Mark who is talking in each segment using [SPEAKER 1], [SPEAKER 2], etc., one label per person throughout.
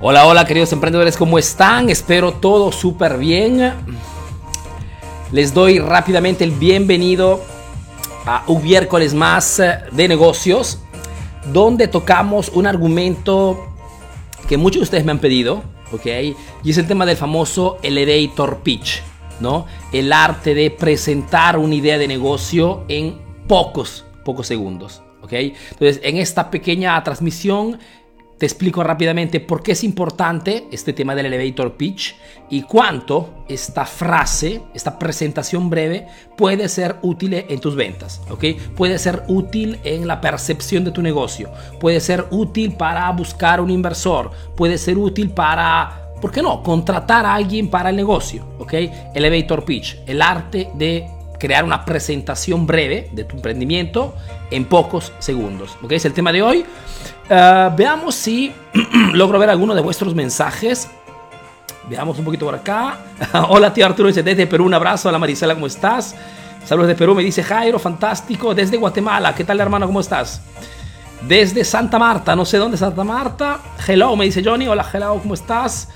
[SPEAKER 1] Hola, hola queridos emprendedores, ¿cómo están? Espero todo súper bien. Les doy rápidamente el bienvenido a un miércoles más de negocios, donde tocamos un argumento que muchos de ustedes me han pedido, ¿ok? Y es el tema del famoso elevator pitch, ¿no? El arte de presentar una idea de negocio en pocos, pocos segundos, ¿ok? Entonces, en esta pequeña transmisión te explico rápidamente por qué es importante este tema del elevator pitch y cuánto esta frase, esta presentación breve puede ser útil en tus ventas, ¿ok? Puede ser útil en la percepción de tu negocio, puede ser útil para buscar un inversor, puede ser útil para, ¿por qué no?, contratar a alguien para el negocio, ¿ok? Elevator pitch, el arte de crear una presentación breve de tu emprendimiento en pocos segundos. ¿Ok? Es el tema de hoy. Ah, veamos si logro ver alguno de vuestros mensajes. Veamos un poquito por acá. Hola, tío Arturo, desde Perú. Un abrazo. Hola, Marisela, ¿cómo estás? Saludos de Perú, me dice Jairo, fantástico. Desde Guatemala, ¿qué tal, hermano? ¿Cómo estás? Desde Santa Marta, no sé dónde Santa Marta. Hello, me dice Johnny. Hola, hello, ¿cómo estás?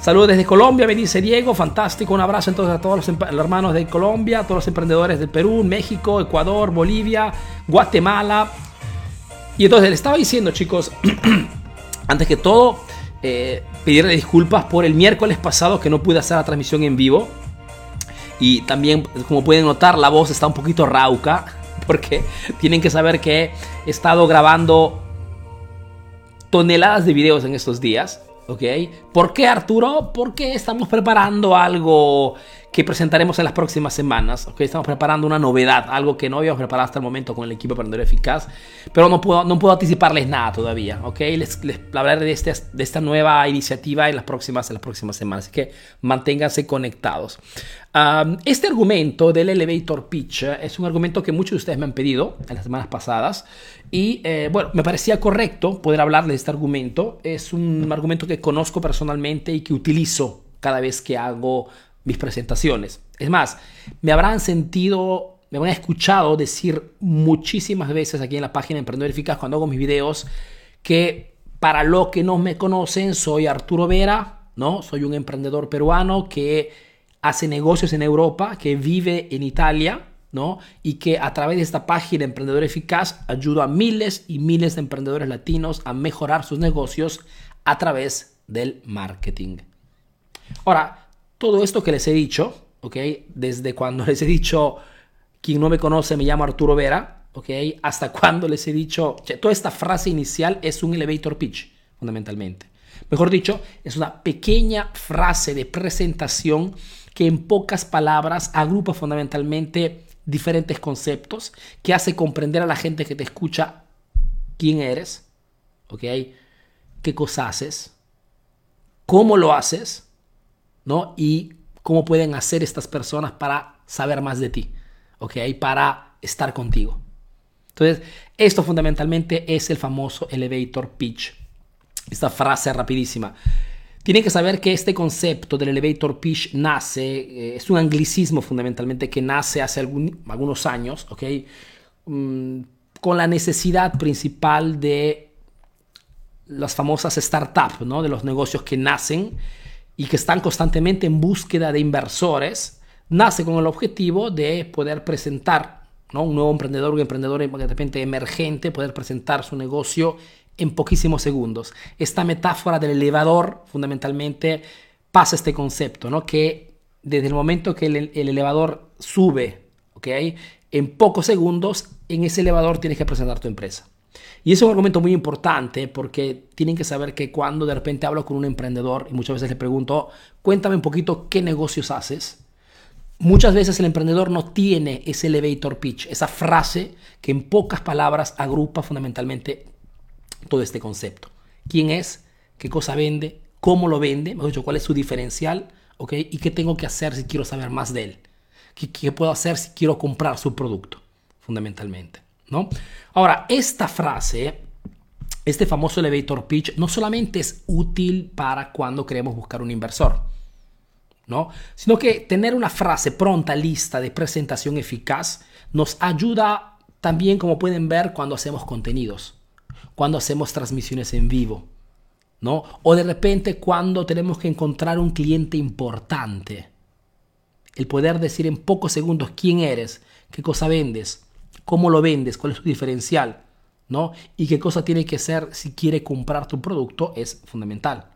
[SPEAKER 1] Saludos desde Colombia, me dice Diego, fantástico, un abrazo entonces a todos los hermanos de Colombia, a todos los emprendedores del Perú, México, Ecuador, Bolivia, Guatemala. Y entonces le estaba diciendo, chicos, antes que todo, eh, pedirle disculpas por el miércoles pasado que no pude hacer la transmisión en vivo. Y también, como pueden notar, la voz está un poquito rauca, porque tienen que saber que he estado grabando toneladas de videos en estos días. ¿Ok? ¿Por qué Arturo? Porque estamos preparando algo que presentaremos en las próximas semanas. ¿ok? Estamos preparando una novedad, algo que no habíamos preparado hasta el momento con el equipo Emprendedor Eficaz, pero no puedo, no puedo anticiparles nada todavía. ¿ok? Les, hablaré de, este, de esta nueva iniciativa en las, próximas, en las próximas semanas, así que manténganse conectados. este argumento del elevator pitch es un argumento que muchos de ustedes me han pedido en las semanas pasadas y eh, bueno, me parecía correcto poder hablar de este argumento. Es un argumento que conozco personalmente y que utilizo cada vez que hago mis presentaciones. Es más, me habrán sentido, me habrán escuchado decir muchísimas veces aquí en la página Emprendedor Eficaz cuando hago mis videos que para los que no me conocen soy Arturo Vera, ¿no? Soy un emprendedor peruano que hace negocios en Europa, que vive en Italia, ¿no? Y que a través de esta página Emprendedor Eficaz ayudo a miles y miles de emprendedores latinos a mejorar sus negocios a través del marketing. Ahora, todo esto que les he dicho, ¿ok? Desde cuando les he dicho, quien no me conoce me llamo Arturo Vera, ¿ok? Hasta cuando les he dicho, toda esta frase inicial es un elevator pitch, fundamentalmente. Mejor dicho, es una pequeña frase de presentación que en pocas palabras agrupa fundamentalmente diferentes conceptos, que hace comprender a la gente que te escucha quién eres, ¿ok? ¿Qué cosa haces? ¿Cómo lo haces? ¿No? Y cómo pueden hacer estas personas para saber más de ti, ¿ok? Para estar contigo. Entonces, esto fundamentalmente es el famoso elevator pitch. Esta frase rapidísima. Tienen que saber que este concepto del elevator pitch nace, eh, es un anglicismo fundamentalmente que nace hace algunos años, ¿ok? Mm, con la necesidad principal de las famosas startups, ¿no? De los negocios que nacen y que están constantemente en búsqueda de inversores, nace con el objetivo de poder presentar, ¿no? Un nuevo emprendedor, un emprendedor de repente emergente, poder presentar su negocio en poquísimos segundos. Esta metáfora del elevador fundamentalmente pasa este concepto, ¿no? Que desde el momento que el, elevador sube, ¿ok? En pocos segundos, en ese elevador tienes que presentar tu empresa. Y es un argumento muy importante porque tienen que saber que cuando de repente hablo con un emprendedor y muchas veces le pregunto, cuéntame un poquito qué negocios haces, muchas veces el emprendedor no tiene ese elevator pitch, esa frase que en pocas palabras agrupa fundamentalmente todo este concepto. ¿Quién es? ¿Qué cosa vende? ¿Cómo lo vende? Mejor ¿cuál es su diferencial? ¿Ok? ¿Y qué tengo que hacer si quiero saber más de él? ¿Qué, qué puedo hacer si quiero comprar su producto? Fundamentalmente. ¿no? Ahora, esta frase, este famoso elevator pitch, no solamente es útil para cuando queremos buscar un inversor, ¿no? Sino que tener una frase pronta, lista de presentación eficaz, nos ayuda también, como pueden ver, cuando hacemos contenidos cuando hacemos transmisiones en vivo. ¿no? O de repente cuando tenemos que encontrar un cliente importante. El poder decir en pocos segundos quién eres, qué cosa vendes, cómo lo vendes, cuál es tu diferencial, ¿no? Y qué cosa tiene que ser si quiere comprar tu producto es fundamental.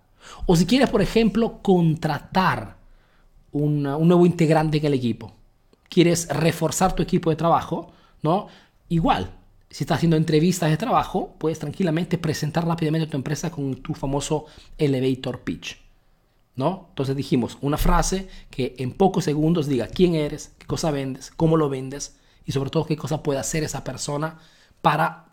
[SPEAKER 1] O si quieres, por ejemplo, contratar un nuevo integrante en el equipo. Quieres reforzar tu equipo de trabajo, ¿no? Igual, si estás haciendo entrevistas de trabajo, puedes tranquilamente presentar rápidamente tu empresa con tu famoso elevator pitch. ¿No? Entonces dijimos una frase que en pocos segundos diga quién eres, qué cosa vendes, cómo lo vendes y sobre todo qué cosa puede hacer esa persona para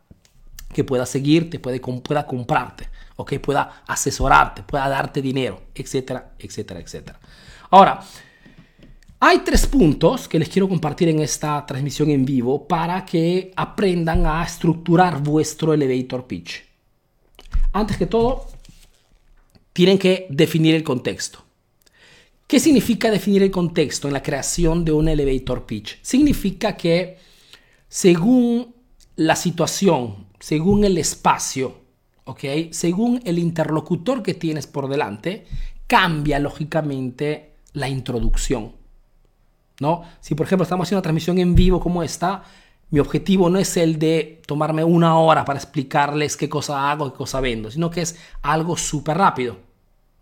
[SPEAKER 1] que pueda seguirte, puede, pueda comprarte, que pueda asesorarte, pueda darte dinero, etcétera, etcétera, etcétera. Ahora, hay tres puntos que les quiero compartir en esta transmisión en vivo para que aprendan a estructurar vuestro elevator pitch. Antes que todo, tienen que definir el contexto. ¿Qué significa definir el contexto en la creación de un elevator pitch? Significa que según la situación, según el espacio, ¿ok? Según el interlocutor que tienes por delante, cambia lógicamente la introducción. ¿No? Si por ejemplo estamos haciendo una transmisión en vivo como esta, mi objetivo no es el de tomarme una hora para explicarles qué cosa hago, qué cosa vendo, sino que es algo súper rápido.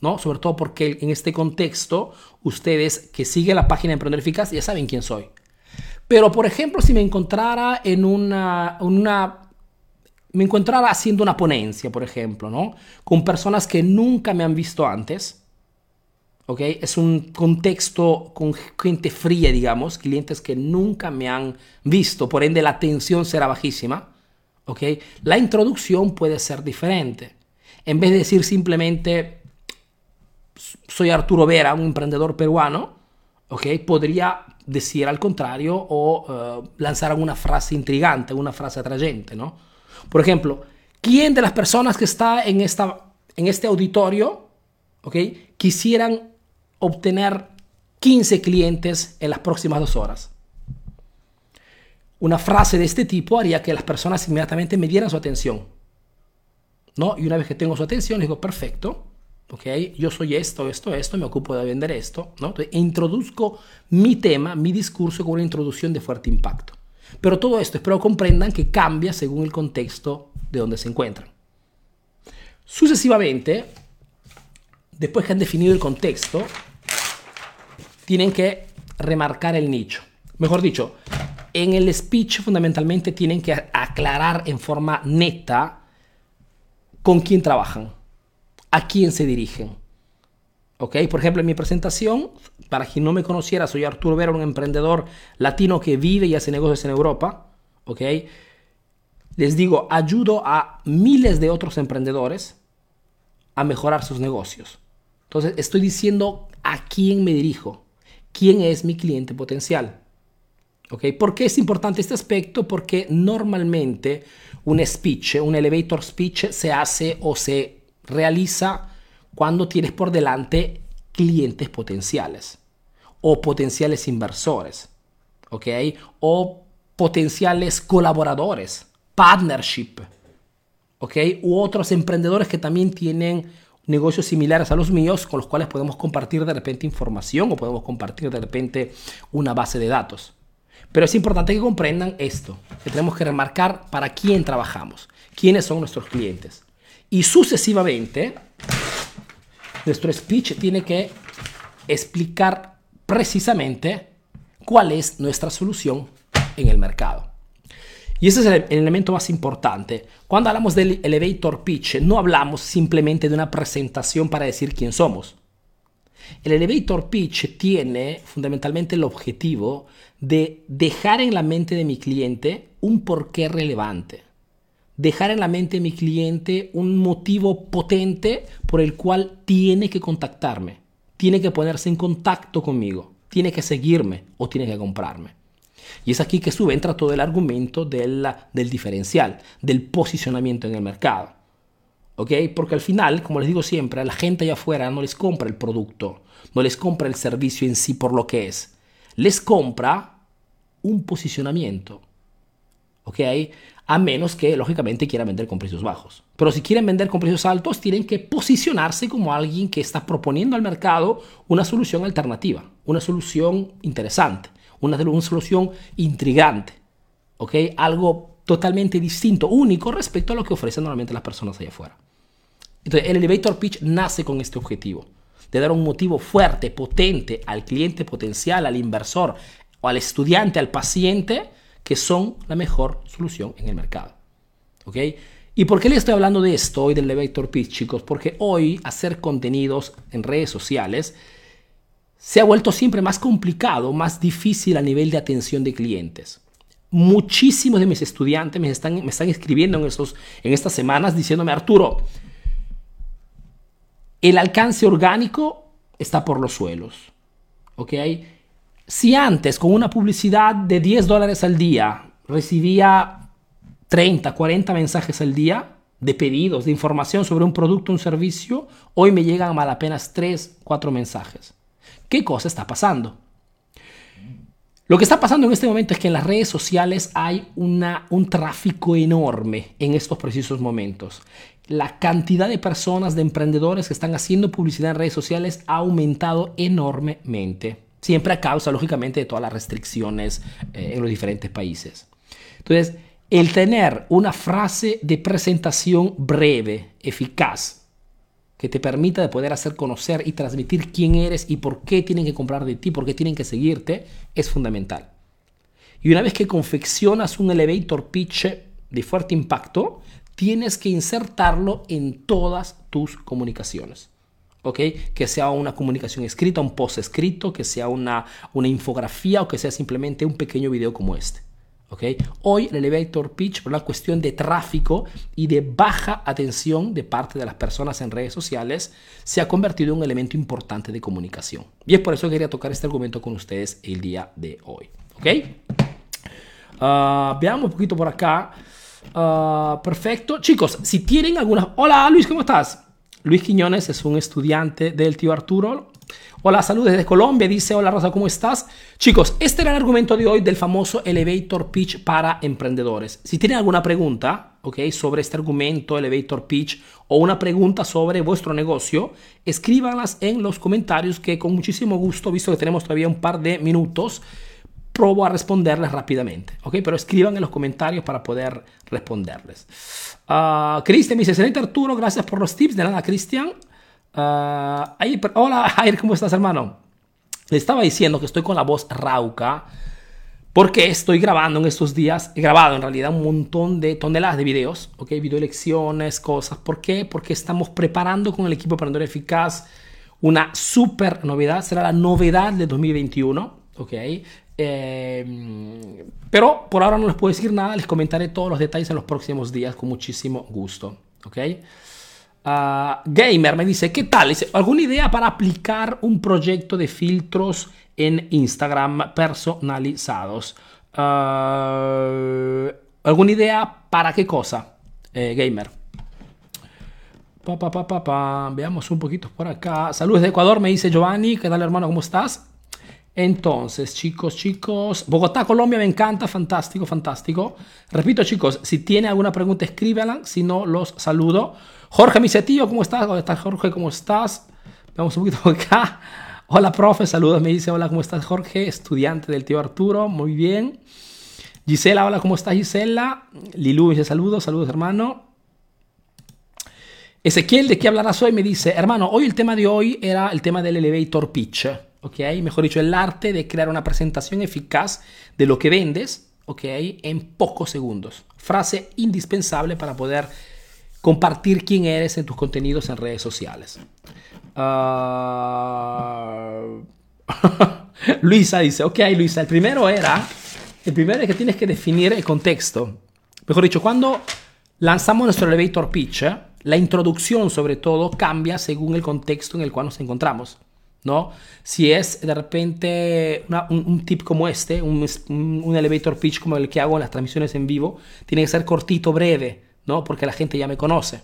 [SPEAKER 1] ¿no? Sobre todo porque en este contexto, ustedes que siguen la página de Emprender Eficaz ya saben quién soy. Pero, por ejemplo, si me encontrara en una me encontrara haciendo una ponencia, por ejemplo, ¿no? Con personas que nunca me han visto antes, ¿ok? Es un contexto con gente fría, digamos, clientes que nunca me han visto, por ende la atención será bajísima, ¿ok? La introducción puede ser diferente. En vez de decir simplemente, soy Arturo Vera, un emprendedor peruano, ¿ok? Podría decir al contrario o uh, lanzar alguna frase intrigante, una frase atrayente, ¿no? Por ejemplo, ¿quién de las personas que está en, esta, en este auditorio, ¿ok? Quisieran obtener 15 clientes en las próximas dos horas. Una frase de este tipo haría que las personas inmediatamente me dieran su atención. ¿no? Y una vez que tengo su atención, digo, perfecto, ¿ok? Yo soy esto, esto, esto, me ocupo de vender esto, ¿no? Entonces, introduzco mi tema, mi discurso con una introducción de fuerte impacto. Pero todo esto espero comprendan que cambia según el contexto de donde se encuentran. Sucesivamente, después que han definido el contexto, tienen que remarcar el nicho. Mejor dicho, en el speech fundamentalmente tienen que aclarar en forma neta con quién trabajan, a quién se dirigen. ¿Ok? Por ejemplo, en mi presentación, para quien no me conociera, soy Arturo Vera, un emprendedor latino que vive y hace negocios en Europa. ¿Ok? Les digo, ayudo a miles de otros emprendedores a mejorar sus negocios. Entonces, estoy diciendo a quién me dirijo quién es mi cliente potencial. ¿Ok? ¿Por qué es importante este aspecto? Porque normalmente un speech, un elevator speech se hace o se realiza cuando tienes por delante clientes potenciales o potenciales inversores, ¿ok? O potenciales colaboradores, partnership, ¿ok? U otros emprendedores que también tienen negocios similares a los míos con los cuales podemos compartir de repente información o podemos compartir de repente una base de datos. Pero es importante que comprendan esto, que tenemos que remarcar para quién trabajamos, quiénes son nuestros clientes. Y sucesivamente, nuestro speech tiene que explicar precisamente cuál es nuestra solución en el mercado. Y ese es el, elemento más importante. Cuando hablamos del elevator pitch, no hablamos simplemente de una presentación para decir quién somos. El elevator pitch tiene fundamentalmente el objetivo de dejar en la mente de mi cliente un porqué relevante. Dejar en la mente de mi cliente un motivo potente por el cual tiene que contactarme, tiene que ponerse en contacto conmigo, tiene que seguirme o tiene que comprarme. Y es aquí que sube, entra todo el argumento del, del diferencial, del posicionamiento en el mercado. ¿Ok? Porque al final, como les digo siempre, a la gente allá afuera no les compra el producto, no les compra el servicio en sí por lo que es. Les compra un posicionamiento. ¿Ok? a menos que lógicamente quieran vender con precios bajos. Pero si quieren vender con precios altos, tienen que posicionarse como alguien que está proponiendo al mercado una solución alternativa, una solución interesante, una, solución intrigante, ¿ok? Algo totalmente distinto, único respecto a lo que ofrecen normalmente las personas allá afuera. Entonces, el elevator pitch nace con este objetivo, de dar un motivo fuerte, potente al cliente potencial, al inversor o al estudiante, al paciente, que son la mejor solución en el mercado. ¿Ok? ¿Y por qué le estoy hablando de esto hoy del elevator pitch, chicos? Porque hoy hacer contenidos en redes sociales se ha vuelto siempre más complicado, más difícil a nivel de atención de clientes. Muchísimos de mis estudiantes me están, escribiendo en, estos, en estas semanas diciéndome, Arturo, el alcance orgánico está por los suelos. ¿Ok? Si antes con una publicidad de 10 dólares al día recibía 30, 40 mensajes al día de pedidos, de información sobre un producto un servicio, hoy me llegan mal apenas 3, 4 mensajes. ¿Qué cosa está pasando? Lo que está pasando en este momento es que en las redes sociales hay una, un tráfico enorme en estos precisos momentos. La cantidad de personas, de emprendedores que están haciendo publicidad en redes sociales ha aumentado enormemente. Siempre a causa, lógicamente, de todas las restricciones eh, en los diferentes países. Entonces, el tener una frase de presentación breve, eficaz, que te permita de poder hacer conocer y transmitir quién eres y por qué tienen que comprar de ti, por qué tienen que seguirte, es fundamental. Y una vez que confeccionas un elevator pitch de fuerte impacto, tienes que insertarlo en todas tus comunicaciones. Que sea una comunicación escrita, un post escrito, que sea una, una infografía o que sea simplemente un pequeño video como este. Hoy el elevator pitch, por una cuestión de tráfico y de baja atención de parte de las personas en redes sociales, se ha convertido en un elemento importante de comunicación. Y es por eso que quería tocar este argumento con ustedes el día de hoy. ¿Ok? Ah, veamos un poquito por acá. Ah, perfecto. Chicos, si tienen alguna... Hola Luis, ¿cómo estás? Luis Quiñones es un estudiante del tío Arturo. Hola, saludos desde Colombia. Dice, hola Rosa, ¿cómo estás? Chicos, este era el argumento de hoy del famoso elevator pitch para emprendedores. Si tienen alguna pregunta, ¿ok? Sobre este argumento, elevator pitch, o una pregunta sobre vuestro negocio, escríbanlas en los comentarios que con muchísimo gusto, visto que tenemos todavía un par de minutos, probo a responderles rápidamente, ¿ok? Pero escriban en los comentarios para poder responderles. Uh, Cristian dice, excelente Arturo, gracias por los tips. De nada, Cristian. Uh, hola, Jair, ¿cómo estás, hermano? Le estaba diciendo que estoy con la voz rauca porque estoy grabando en estos días, he grabado en realidad un montón de toneladas de videos, ¿ok? Video lecciones, cosas. ¿Por qué? Porque estamos preparando con el equipo Emprendedor Eficaz una super novedad, será la novedad de 2021, ¿ok? Eh, pero por ahora no les puedo decir nada, les comentaré todos los detalles en los próximos días con muchísimo gusto. ¿Ok? Ah, Gamer me dice, ¿qué tal? ¿Alguna idea para aplicar un proyecto de filtros en Instagram personalizados? Ah, ¿Alguna idea para qué cosa, eh, Gamer? Pa, pa, pa, Veamos un poquito por acá. Saludos de Ecuador, me dice Giovanni. ¿Qué tal, hermano? ¿Cómo estás? Entonces, chicos, chicos, Bogotá, Colombia, me encanta, fantástico, fantástico. Repito, chicos, si tiene alguna pregunta, escríbela, si no, los saludo. Jorge, mi tío, ¿cómo estás? ¿Cómo estás, Jorge? ¿Cómo estás? Vamos un poquito acá. Hola, profe, saludos, me dice, hola, ¿cómo estás, Jorge? Estudiante del tío Arturo, muy bien. Gisela, hola, ¿cómo estás, Gisela? Lilu dice, saludos, saludos, hermano. Ezequiel, ¿de qué hablarás hoy? Me dice, hermano, hoy el tema de hoy era el tema del elevator pitch. ¿Ok? Mejor dicho, el arte de crear una presentación eficaz de lo que vendes, ¿ok? En pocos segundos. Frase indispensable para poder compartir quién eres en tus contenidos en redes sociales. Ah, Luisa dice, ok Luisa, el primero era, el primero es que tienes que definir el contexto. Mejor dicho, cuando lanzamos nuestro elevator pitch, la introducción sobre todo cambia según el contexto en el cual nos encontramos. ¿No? Si es de repente un, tip como este, un, un, elevator pitch como el que hago en las transmisiones en vivo, tiene que ser cortito, breve, ¿no? Porque la gente ya me conoce.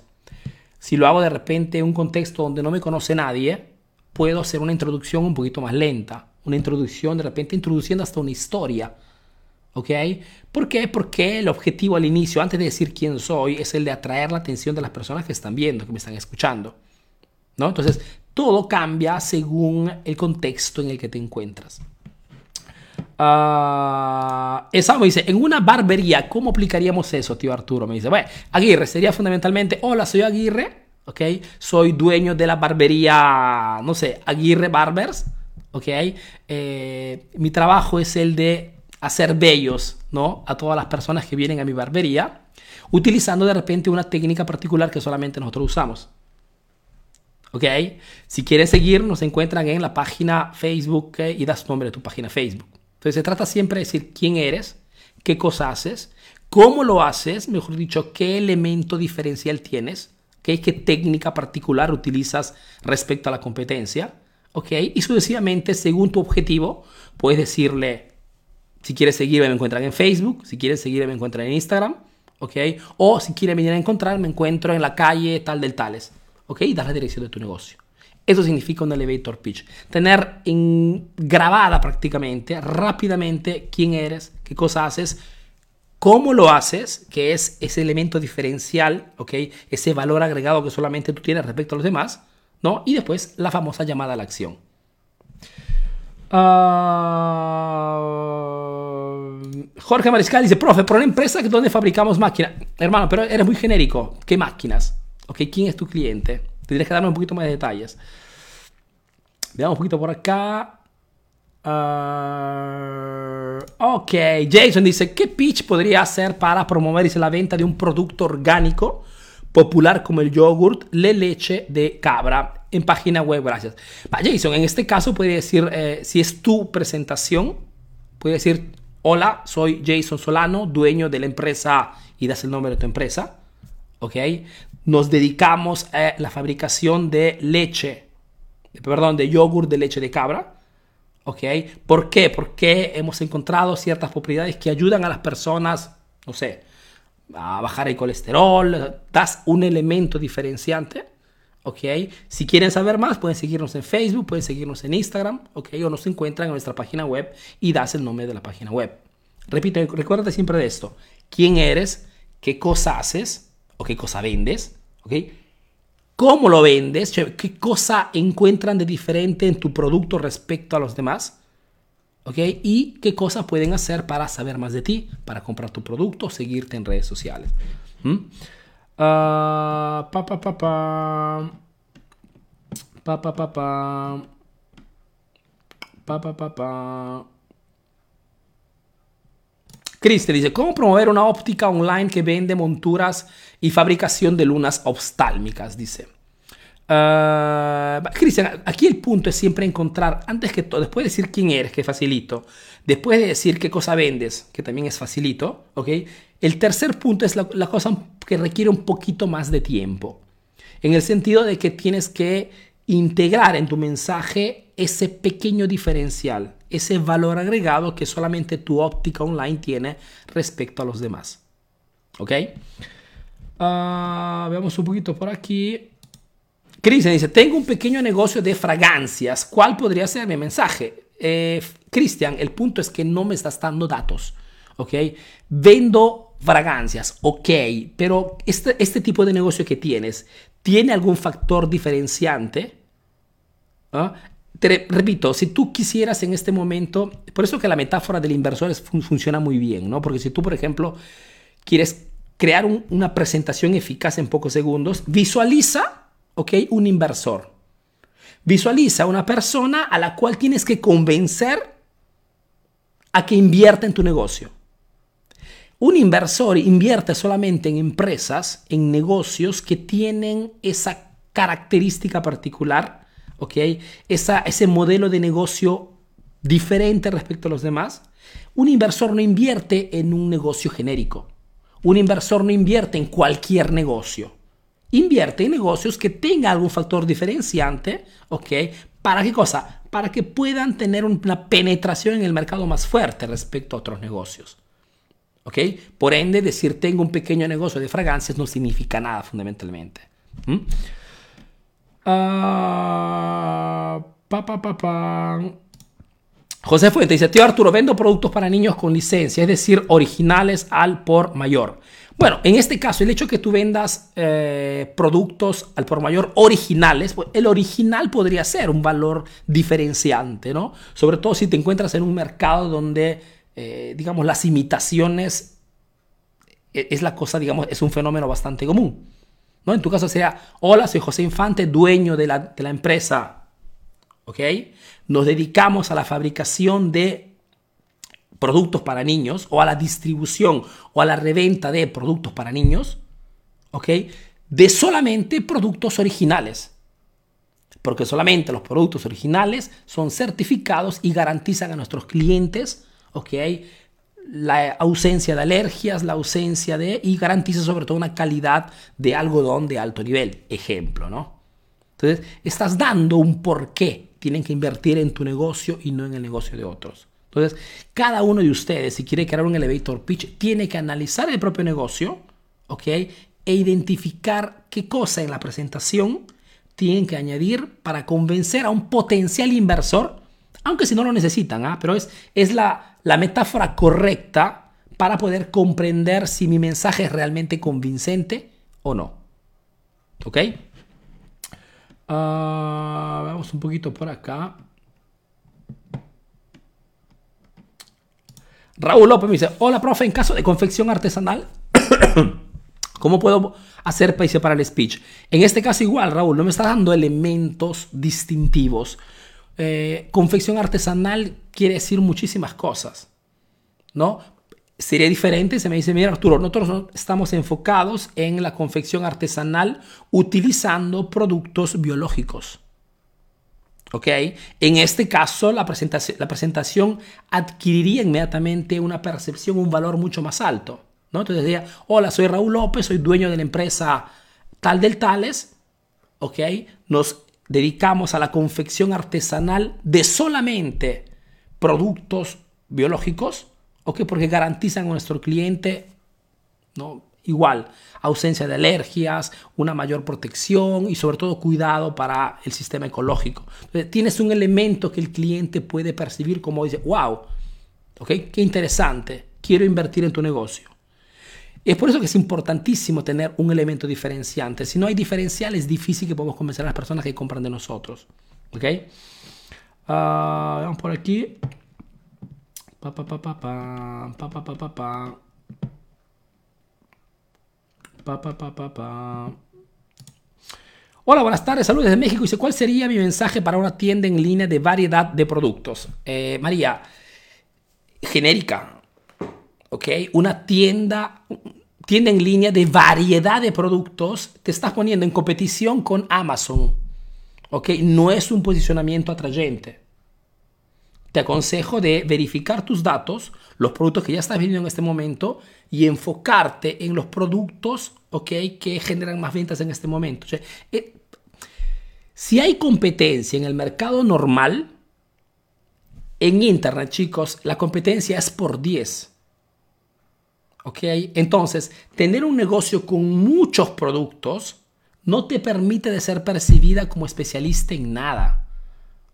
[SPEAKER 1] Si lo hago de repente en un contexto donde no me conoce nadie, puedo hacer una introducción un poquito más lenta, una introducción de repente introduciendo hasta una historia, ¿Ok? ¿Por qué? Porque el objetivo al inicio, antes de decir quién soy, es el de atraer la atención de las personas que están viendo, que me están escuchando. ¿No? Entonces, todo cambia según el contexto en el que te encuentras. Uh, esa me dice, en una barbería, ¿cómo aplicaríamos eso, tío Arturo? Me dice, bueno, Aguirre sería fundamentalmente, hola, soy Aguirre, ¿ok? Soy dueño de la barbería, no sé, Aguirre Barbers, ¿ok? Eh, mi trabajo es el de hacer bellos, ¿no? A todas las personas que vienen a mi barbería, utilizando de repente una técnica particular que solamente nosotros usamos. ¿Ok? Si quieren seguir, nos encuentran en la página Facebook y das nombre de tu página Facebook. Entonces se trata siempre de decir quién eres, qué cosa haces, cómo lo haces, mejor dicho, qué elemento diferencial tienes, qué técnica particular utilizas respecto a la competencia. ¿ok? Y sucesivamente, según tu objetivo, puedes decirle, si quieres seguirme, me encuentran en Facebook, si quieres seguirme, me encuentran en Instagram, ¿ok? O si quieres venir a encontrar, me encuentro en la calle tal del tales, ¿ok? Y das la dirección de tu negocio. Eso significa un elevator pitch. Tener grabada prácticamente, rápidamente, quién eres, qué cosa haces, cómo lo haces, que es ese elemento diferencial, ¿ok? Ese valor agregado que solamente tú tienes respecto a los demás, ¿no? Y después la famosa llamada a la acción. Uh, Jorge Mariscal dice, profe, por una empresa donde fabricamos máquinas. Hermano, pero eres muy genérico. ¿Qué máquinas? ¿Ok? ¿Quién es tu cliente? Tendrías que darme un poquito más de detalles. Veamos un poquito por acá. Uh, ok, Jason dice, ¿qué pitch podría hacer para promover la venta de un producto orgánico popular como el yogurt, le leche de cabra en página web? Gracias. Jason, en este caso puede decir, eh, si es tu presentación, puede decir, hola, soy Jason Solano, dueño de la empresa y das el nombre de tu empresa. ¿Ok? Nos dedicamos a la fabricación de leche, perdón, de yogur de leche de cabra. ¿Ok? ¿Por qué? Porque hemos encontrado ciertas propiedades que ayudan a las personas, no sé, a bajar el colesterol, das un elemento diferenciante. ¿Ok? Si quieren saber más, pueden seguirnos en Facebook, pueden seguirnos en Instagram, ¿ok? O nos encuentran en nuestra página web y das el nombre de la página web. Repito, recuérdate siempre de esto. ¿Quién eres? ¿Qué cosa haces? ¿O qué cosa vendes? ¿Cómo lo vendes? ¿Qué cosa encuentran de diferente en tu producto respecto a los demás? ¿Ok? Y qué cosas pueden hacer para saber más de ti, para comprar tu producto, seguirte en redes sociales. ¿Mm? pa, pa, pa, pa. Pa, pa, pa, pa. Pa, pa, pa, pa. Cristian dice, ¿cómo promover una óptica online que vende monturas y fabricación de lunas oftálmicas? Dice. Uh, Cristian, aquí el punto es siempre encontrar, antes que todo, después de decir quién eres, que facilito, después de decir qué cosa vendes, que también es facilito, ¿ok? El tercer punto es la cosa que requiere un poquito más de tiempo, en el sentido de que tienes que integrar en tu mensaje ese pequeño diferencial, ese valor agregado que solamente tu óptica online tiene respecto a los demás. ¿Ok? Uh, veamos un poquito por aquí. Cristian dice, tengo un pequeño negocio de fragancias. ¿Cuál podría ser mi mensaje? Eh, el punto es que no me estás dando datos. ¿Ok? Vendo fragancias, ok, pero este, este tipo de negocio que tienes, ¿tiene algún factor diferenciante? ¿Ah? Te repito, si tú quisieras en este momento, por eso que la metáfora del inversor funciona muy bien, ¿no? Porque si tú, por ejemplo, quieres crear una presentación eficaz en pocos segundos, visualiza, ¿ok? Un inversor. Visualiza una persona a la cual tienes que convencer a que invierta en tu negocio. Un inversor invierte solamente en empresas, en negocios que tienen esa característica particular ¿ok? Esa, ese modelo de negocio diferente respecto a los demás. Un inversor no invierte en un negocio genérico. Un inversor no invierte en cualquier negocio. Invierte en negocios que tengan algún factor diferenciante, ¿ok? ¿Para qué cosa? Para que puedan tener una penetración en el mercado más fuerte respecto a otros negocios. ¿Ok? Por ende, decir tengo un pequeño negocio de fragancias no significa nada fundamentalmente. Pa, José Fuente dice, tío Arturo, vendo productos para niños con licencia, es decir, originales al por mayor. Bueno, en este caso, el hecho de que tú vendas eh, productos al por mayor originales, pues el original podría ser un valor diferenciante, ¿no? Sobre todo si te encuentras en un mercado donde, eh, digamos, las imitaciones e-, es la cosa, digamos, es un fenómeno bastante común. ¿No? En tu caso sería, hola, soy José Infante, dueño de la, de la empresa. ¿Ok? Nos dedicamos a la fabricación de productos para niños o a la distribución o a la reventa de productos para niños, ¿ok? De solamente productos originales. Porque solamente los productos originales son certificados y garantizan a nuestros clientes, ¿ok? La ausencia de alergias, la ausencia de... y garantiza sobre todo una calidad de algodón de alto nivel. Ejemplo, ¿no? Entonces, estás dando un por qué tienen que invertir en tu negocio y no en el negocio de otros. Entonces, cada uno de ustedes, si quiere crear un elevator pitch, tiene que analizar el propio negocio, ¿ok? E identificar qué cosa en la presentación tienen que añadir para convencer a un potencial inversor, aunque si no lo necesitan, ¿ah? pero es, es la, la metáfora correcta para poder comprender si mi mensaje es realmente convincente o no. ¿Ok? Uh, vamos un poquito por acá. Raúl López me dice, hola profe, en caso de confección artesanal, ¿cómo puedo hacer para el speech? En este caso igual, Raúl, no me está dando elementos distintivos. Eh, confección artesanal quiere decir muchísimas cosas, ¿no? Sería diferente, se me dice, mira Arturo, nosotros estamos enfocados en la confección artesanal utilizando productos biológicos. ¿Ok? En este caso, la presentación, la presentación adquiriría inmediatamente una percepción, un valor mucho más alto. ¿no? Entonces diría, hola, soy Raúl López, soy dueño de la empresa tal del tales. ¿Ok? Nos dedicamos a la confección artesanal de solamente productos biológicos. ¿Ok? Porque garantizan a nuestro cliente ¿no? igual, ausencia de alergias, una mayor protección y sobre todo cuidado para el sistema ecológico. tienes un elemento que el cliente puede percibir como dice, wow, ¿okay? qué interesante, quiero invertir en tu negocio. Es por eso que es importantísimo tener un elemento diferenciante. Si no hay diferencial, es difícil que podamos convencer a las personas que compran de nosotros. ¿Ok? Ah, vamos por aquí. Pa, pa, pa, pa, pa, pa, pa, pa, pa. Hola, buenas tardes, saludos desde México. Dice, ¿cuál sería mi mensaje para una tienda en línea de variedad de productos? Eh, María, genérica, ¿ok? Una tienda, tienda en línea de variedad de productos, te estás poniendo en competición con Amazon, ¿ok? No es un posicionamiento atrayente. Te aconsejo de verificar tus datos, los productos que ya estás vendiendo en este momento y enfocarte en los productos okay, que generan más ventas en este momento. Eh, si hay competencia en el mercado normal, en Internet, chicos, la competencia es por 10. ¿Ok? Entonces, tener un negocio con muchos productos no te permite de ser percibida como especialista en nada.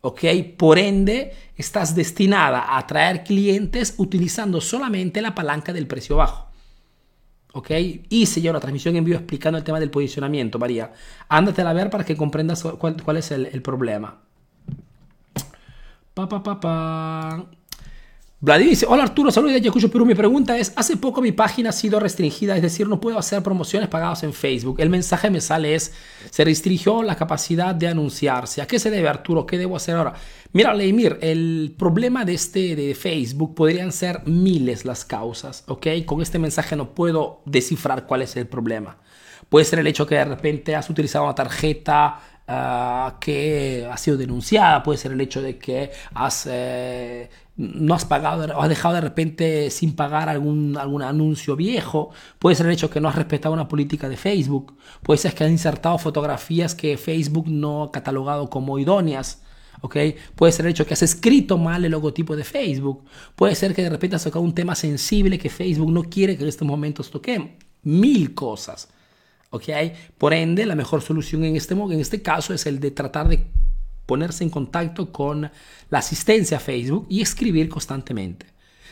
[SPEAKER 1] ¿Ok? Por ende, estás destinada a atraer clientes utilizando solamente la palanca del precio bajo. ¿ok? Hice ya una transmisión en vivo explicando el tema del posicionamiento, María. Ándatela a ver para que comprendas cuál, es el, el problema. Pa, pa, pa. Vladimir dice, hola Arturo, saludos de Ayacucho, Perú. Mi pregunta es, hace poco mi página ha sido restringida, es decir, no puedo hacer promociones pagadas en Facebook. El mensaje me sale es, se restringió la capacidad de anunciarse. ¿A qué se debe Arturo? ¿Qué debo hacer ahora? Mira, Leimir, el problema de este de Facebook podrían ser miles las causas, ¿ok? Con este mensaje no puedo descifrar cuál es el problema. Puede ser el hecho que de repente has utilizado una tarjeta Ah, que ha sido denunciada, puede ser el hecho de que has, eh, no has pagado o has dejado de repente sin pagar algún, algún anuncio viejo, puede ser el hecho que no has respetado una política de Facebook, puede ser que has insertado fotografías que Facebook no ha catalogado como idóneas. ¿Okay? Puede ser el hecho que has escrito mal el logotipo de Facebook. Puede ser que de repente has tocado un tema sensible que Facebook no quiere que en estos momentos toquemos. Mil cosas. Por ende, la mejor solución en este, en este caso es el de tratar de ponerse en contacto con la asistencia a Facebook y escribir constantemente.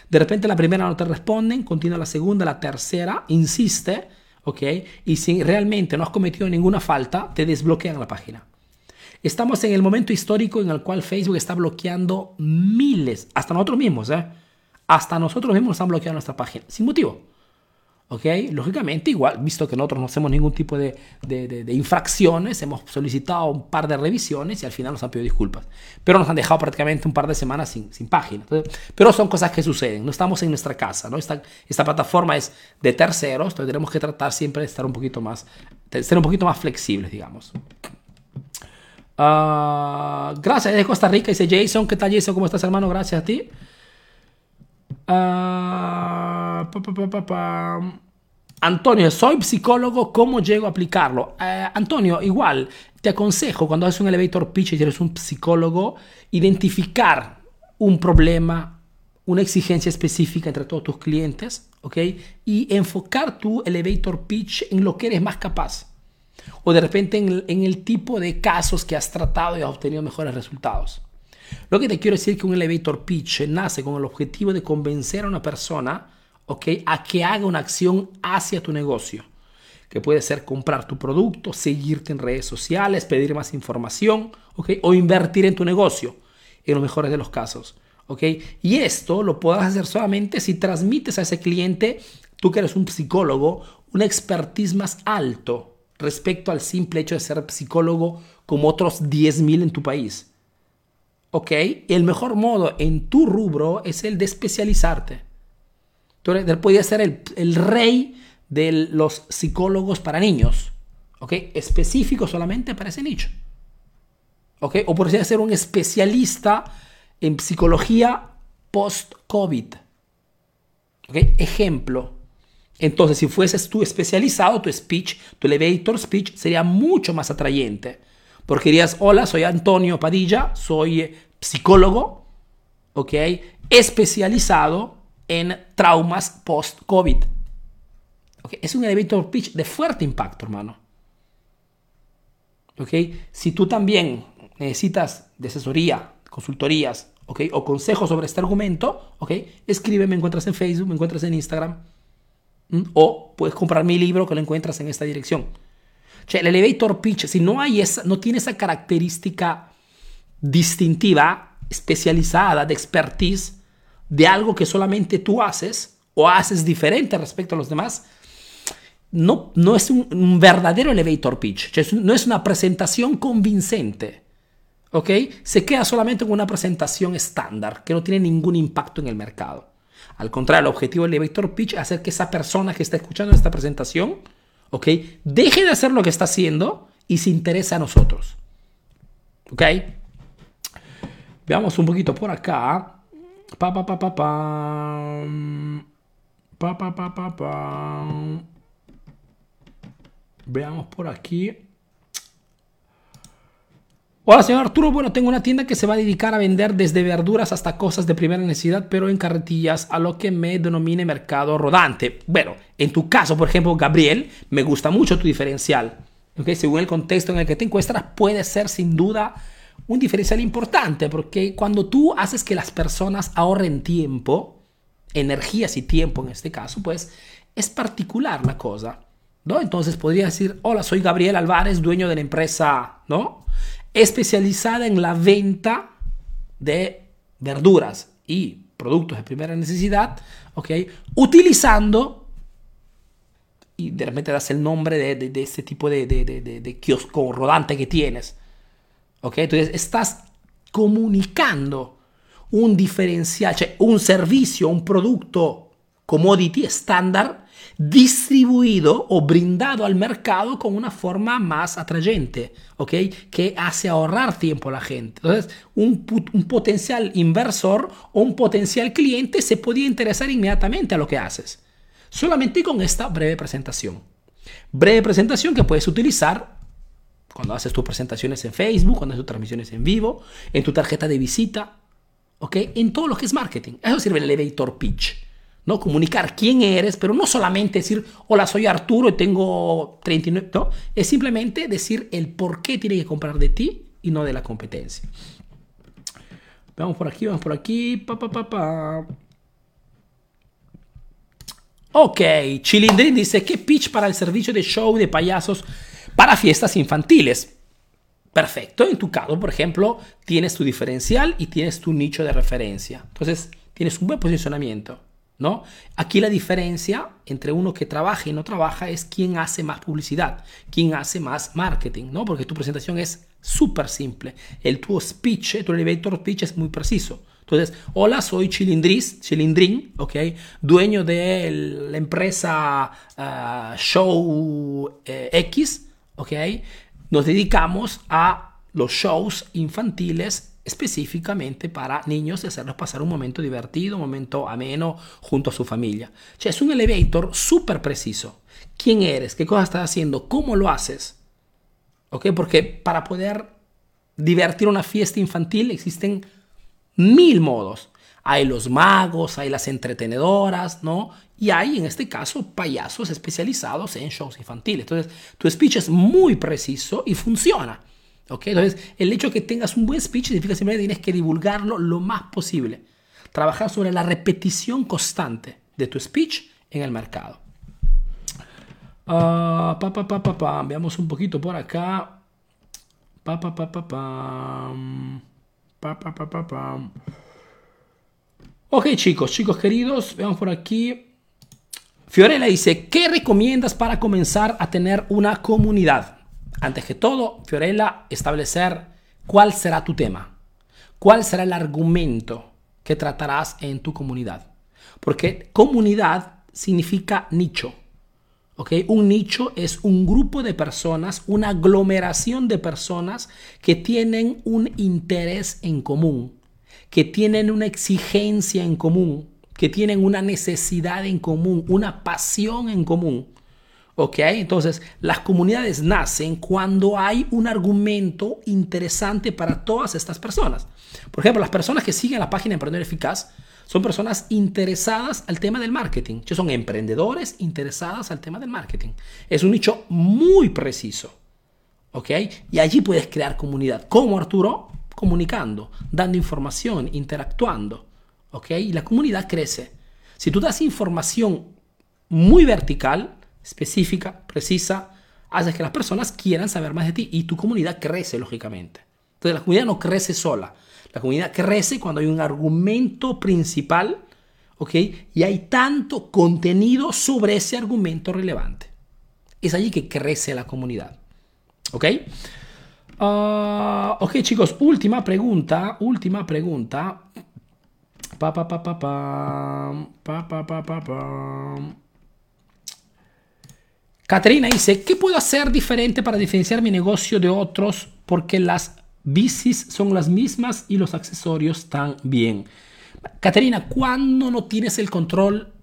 [SPEAKER 1] De repente la primera no te responden, continúa la segunda, la tercera, insiste, ¿ok? Y si realmente no has cometido ninguna falta, te desbloquean la página. Estamos en el momento histórico en el cual Facebook está bloqueando miles, hasta nosotros mismos, ¿eh? Hasta nosotros mismos están bloqueando nuestra página, sin motivo. ¿Ok? Lógicamente, igual, visto que nosotros no hacemos ningún tipo de, infracciones, hemos solicitado un par de revisiones y al final nos han pedido disculpas. Pero nos han dejado prácticamente un par de semanas sin, sin página. pero son cosas que suceden, no estamos en nuestra casa, ¿no? Esta, esta plataforma es de terceros, entonces tenemos que tratar siempre de estar un poquito más, de ser un poquito más flexibles, digamos. Uh, gracias de Costa Rica, dice Jason. ¿Qué tal, Jason? ¿Cómo estás, hermano? Gracias a ti. Pa, Antonio, soy psicólogo, ¿cómo llego a aplicarlo? Eh, Antonio, igual, te aconsejo cuando haces un elevator pitch y eres un psicólogo, identificar un problema, una exigencia específica entre todos tus clientes, ¿ok? Y enfocar tu elevator pitch en lo que eres más capaz. O de repente en en el tipo de casos que has tratado y has obtenido mejores resultados. Lo que te quiero decir es que un elevator pitch nace con el objetivo de convencer a una persona a que haga una acción hacia tu negocio, que puede ser comprar tu producto, seguirte en redes sociales, pedir más información, o invertir en tu negocio, en los mejores de los casos. Y esto lo puedes hacer solamente si transmites a ese cliente, tú que eres un psicólogo, una expertise más alto respecto al simple hecho de ser psicólogo como otros 10.000 en tu país. ¿Ok? El mejor modo en tu rubro es el de especializarte. Tú podías ser el, rey de los psicólogos para niños, ¿ok? Específico solamente para ese nicho, ¿ok? O podrías ser un especialista en psicología post-COVID, ¿ok? Ejemplo. Entonces, si fueses tú especializado, tu speech, tu elevator speech sería mucho más atrayente. Porque dirías, hola, soy Antonio Padilla, soy psicólogo, ¿ok? Especializado en traumas post-COVID. Es un elevator pitch de fuerte impacto, hermano. ¿Okay? Si tú también necesitas de asesoría, consultorías ¿okay? o consejos sobre este argumento, ¿okay? escríbeme, me encuentras en Facebook, me encuentras en Instagram. O puedes comprar mi libro que lo encuentras en esta dirección. El elevator pitch, si no, hay no tiene esa característica distintiva, especializada, de expertise, de algo que solamente tú haces o haces diferente respecto a los demás, no, no es un, verdadero elevator pitch, no es una presentación convincente. ¿Ok? Se queda solamente con una presentación estándar que no tiene ningún impacto en el mercado. Al contrario, el objetivo del elevator pitch es hacer que esa persona que está escuchando esta presentación, ¿ok? Deje de hacer lo que está haciendo y se interese a nosotros. ¿Ok? Veamos un poquito por acá. Pa, pa, pa, pa, pa. Pa, pa, pa, pa, pa. Veamos por aquí. Hola, señor Arturo. Bueno, tengo una tienda que se va a dedicar a vender desde verduras hasta cosas de primera necesidad, pero en carretillas, a lo que me denomine mercado rodante. Bueno, en tu caso, por ejemplo, Gabriel, me gusta mucho tu diferencial. ¿okay? Según el contexto en el que te encuentras, puede ser sin duda un diferencial importante, porque cuando tú haces que las personas ahorren tiempo, energías y tiempo en este caso, pues es particular la cosa, ¿no? Entonces podría decir, hola, soy Gabriel Álvarez, dueño de la empresa, ¿no? Especializada en la venta de verduras y productos de primera necesidad, ¿ok? Utilizando, y de repente das el nombre de, de, este tipo de, de kiosco rodante que tienes, entonces estás comunicando un diferencial, un servicio, un producto commodity estándar distribuido o brindado al mercado con una forma más atrayente, ¿ok? Que hace ahorrar tiempo a la gente. Entonces, un, potencial inversor o un potencial cliente se podía interesar inmediatamente a lo que haces, solamente con esta breve presentación. Breve presentación que puedes utilizar cuando haces tus presentaciones en Facebook, cuando haces tus transmisiones en vivo, en tu tarjeta de visita, ¿ok? En todo lo que es marketing. Eso sirve el elevator pitch, ¿no? Comunicar quién eres, pero no solamente decir, hola, soy Arturo y tengo 39, no. Es simplemente decir el por qué tiene que comprar de ti, y no de la competencia. Vamos por aquí, vamos por aquí. Pa, pa, pa, pa. Ok, Chilindrin dice, ¿qué pitch para el servicio de show de payasos para fiestas infantiles? Perfecto, en tu caso, por ejemplo, tienes tu diferencial y tienes tu nicho de referencia. Entonces, tienes un buen posicionamiento, ¿no? Aquí la diferencia entre uno que trabaja y no trabaja es quién hace más publicidad, quién hace más marketing, ¿no? Porque tu presentación es súper simple. El tu speech, tu elevator speech es muy preciso. Entonces, hola, soy Chilindris, Chilindrin, ¿ok? Dueño de la empresa ah, Show eh, X, ¿ok? Nos dedicamos a los shows infantiles específicamente para niños y hacerlos pasar un momento divertido, un momento ameno junto a su familia. O sea, es un elevator súper preciso. ¿Quién eres? ¿Qué cosa estás haciendo? ¿Cómo lo haces? ¿Ok? Porque para poder divertir una fiesta infantil existen mil modos. Hay los magos, hay las entretenedoras, ¿no? Y hay, en este caso, payasos especializados en shows infantiles. Entonces, tu speech es muy preciso y funciona. ¿Ok? Entonces, el hecho de que tengas un buen speech significa simplemente que tienes que divulgarlo lo más posible. Trabajar sobre la repetición constante de tu speech en el mercado. Uh, pa, pa, pa, pa, Veamos un poquito por acá. Pa, pa, pa, pa, pa. Ok chicos, chicos queridos, veamos por aquí. Fiorella dice, ¿qué recomiendas para comenzar a tener una comunidad? Antes que todo, Fiorella, establecer cuál será tu tema, cuál será el argumento que tratarás en tu comunidad. Porque comunidad significa nicho. Un nicho es un grupo de personas, una aglomeración de personas que tienen un interés en común, que tienen una exigencia en común, que tienen una necesidad en común, una pasión en común. ¿Ok? Entonces, las comunidades nacen cuando hay un argumento interesante para todas estas personas. Por ejemplo, las personas que siguen la página Emprendedor Eficaz son personas interesadas al tema del marketing. Son emprendedores interesadas al tema del marketing. Es un nicho muy preciso. ¿Ok? Y allí puedes crear comunidad. ¿Cómo, Arturo? Comunicando, dando información, interactuando. ¿Ok? Y la comunidad crece. Si tú das información muy vertical, específica, precisa, haces que las personas quieran saber más de ti y tu comunidad crece, lógicamente. Entonces la comunidad no crece sola. La comunidad crece cuando hay un argumento principal, ¿ok? Y hay tanto contenido sobre ese argumento relevante. Es allí que crece la comunidad, ¿ok? Uh, ok chicos, última pregunta, última pregunta. Pa, pa, pa, pa, pa, pa, pa, pa, pa, pa. Caterina dice, ¿qué puedo hacer diferente para diferenciar mi negocio de otros? Porque las bicis son las mismas y los accesorios también. Caterina, ¿cuándo no tienes el control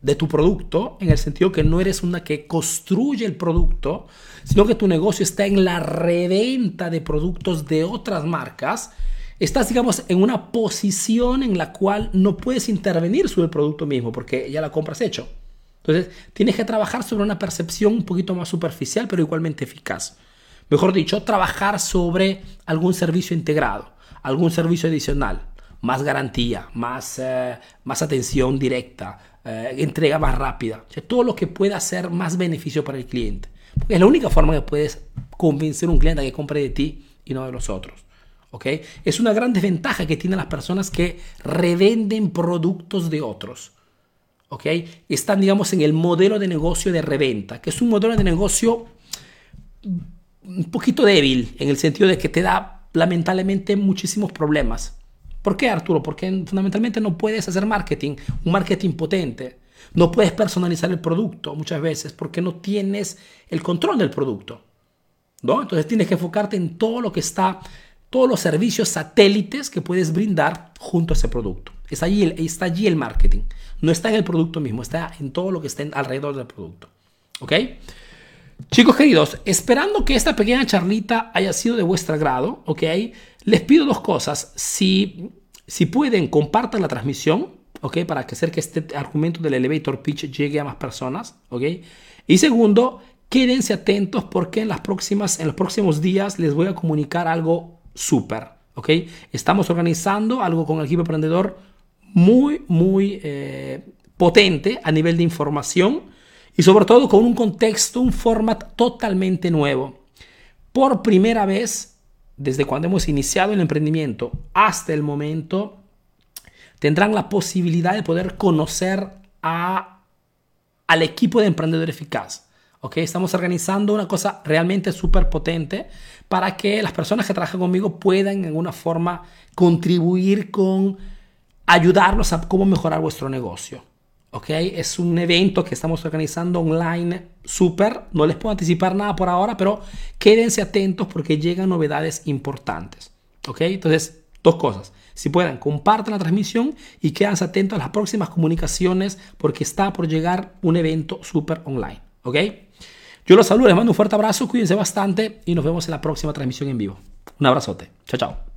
[SPEAKER 1] de tu producto, en el sentido que no eres una que construye el producto, sino que tu negocio está en la reventa de productos de otras marcas, estás, digamos, en una posición en la cual no puedes intervenir sobre el producto mismo porque ya la compras hecho. Entonces, tienes que trabajar sobre una percepción un poquito más superficial, pero igualmente eficaz mejor dicho, trabajar sobre algún servicio integrado, algún servicio adicional, más garantía, más, eh, más atención directa, eh, entrega más rápida, todo lo que pueda ser más beneficio para el cliente. es la única forma que puedes convencer a un cliente a que compre de ti y no de los otros. ¿okay? Es una gran desventaja que tienen las personas que revenden productos de otros. ¿Okay? Están, digamos, en el modelo de negocio de reventa, que es un modelo de negocio un poquito débil en el sentido de que te da lamentablemente muchísimos problemas. ¿Por qué, Arturo? Porque fundamentalmente no puedes hacer marketing, un marketing potente. No puedes personalizar el producto muchas veces porque no tienes el control del producto. ¿no? Entonces tienes que enfocarte en todo lo que está, todos los servicios satélites que puedes brindar junto a ese producto. Es allí, está allí el marketing. No está en el producto mismo, está en todo lo que está alrededor del producto. ¿Ok? Chicos queridos, esperando que esta pequeña charlita haya sido de vuestro agrado, ¿ok? Les pido dos cosas. Si, si pueden, compartan la transmisión, ¿ok? Para que hacer que este argumento del elevator pitch llegue a más personas, ¿ok? Y segundo, quédense atentos porque en, las próximas, en los próximos días les voy a comunicar algo súper, ¿ok? Estamos organizando algo con el equipo emprendedor muy, muy eh, potente a nivel de información y sobre todo con un contexto, un format totalmente nuevo. Por primera vez, desde cuando hemos iniciado el emprendimiento hasta el momento, tendrán la posibilidad de poder conocer a, al equipo de Emprendedor Eficaz. ¿ok? Estamos organizando una cosa realmente súper potente para que las personas que trabajan conmigo puedan en alguna forma contribuir con ayudarlos a cómo mejorar vuestro negocio. ¿ok? Es un evento que estamos organizando online súper. No les puedo anticipar nada por ahora, pero quédense atentos porque llegan novedades importantes. ¿ok? Entonces, dos cosas. Si pueden, compartan la transmisión y quédense atentos a las próximas comunicaciones porque está por llegar un evento súper online. ¿Ok? Yo los saludo, les mando un fuerte abrazo, cuídense bastante y nos vemos en la próxima transmisión en vivo. Un abrazote. Chao, chao.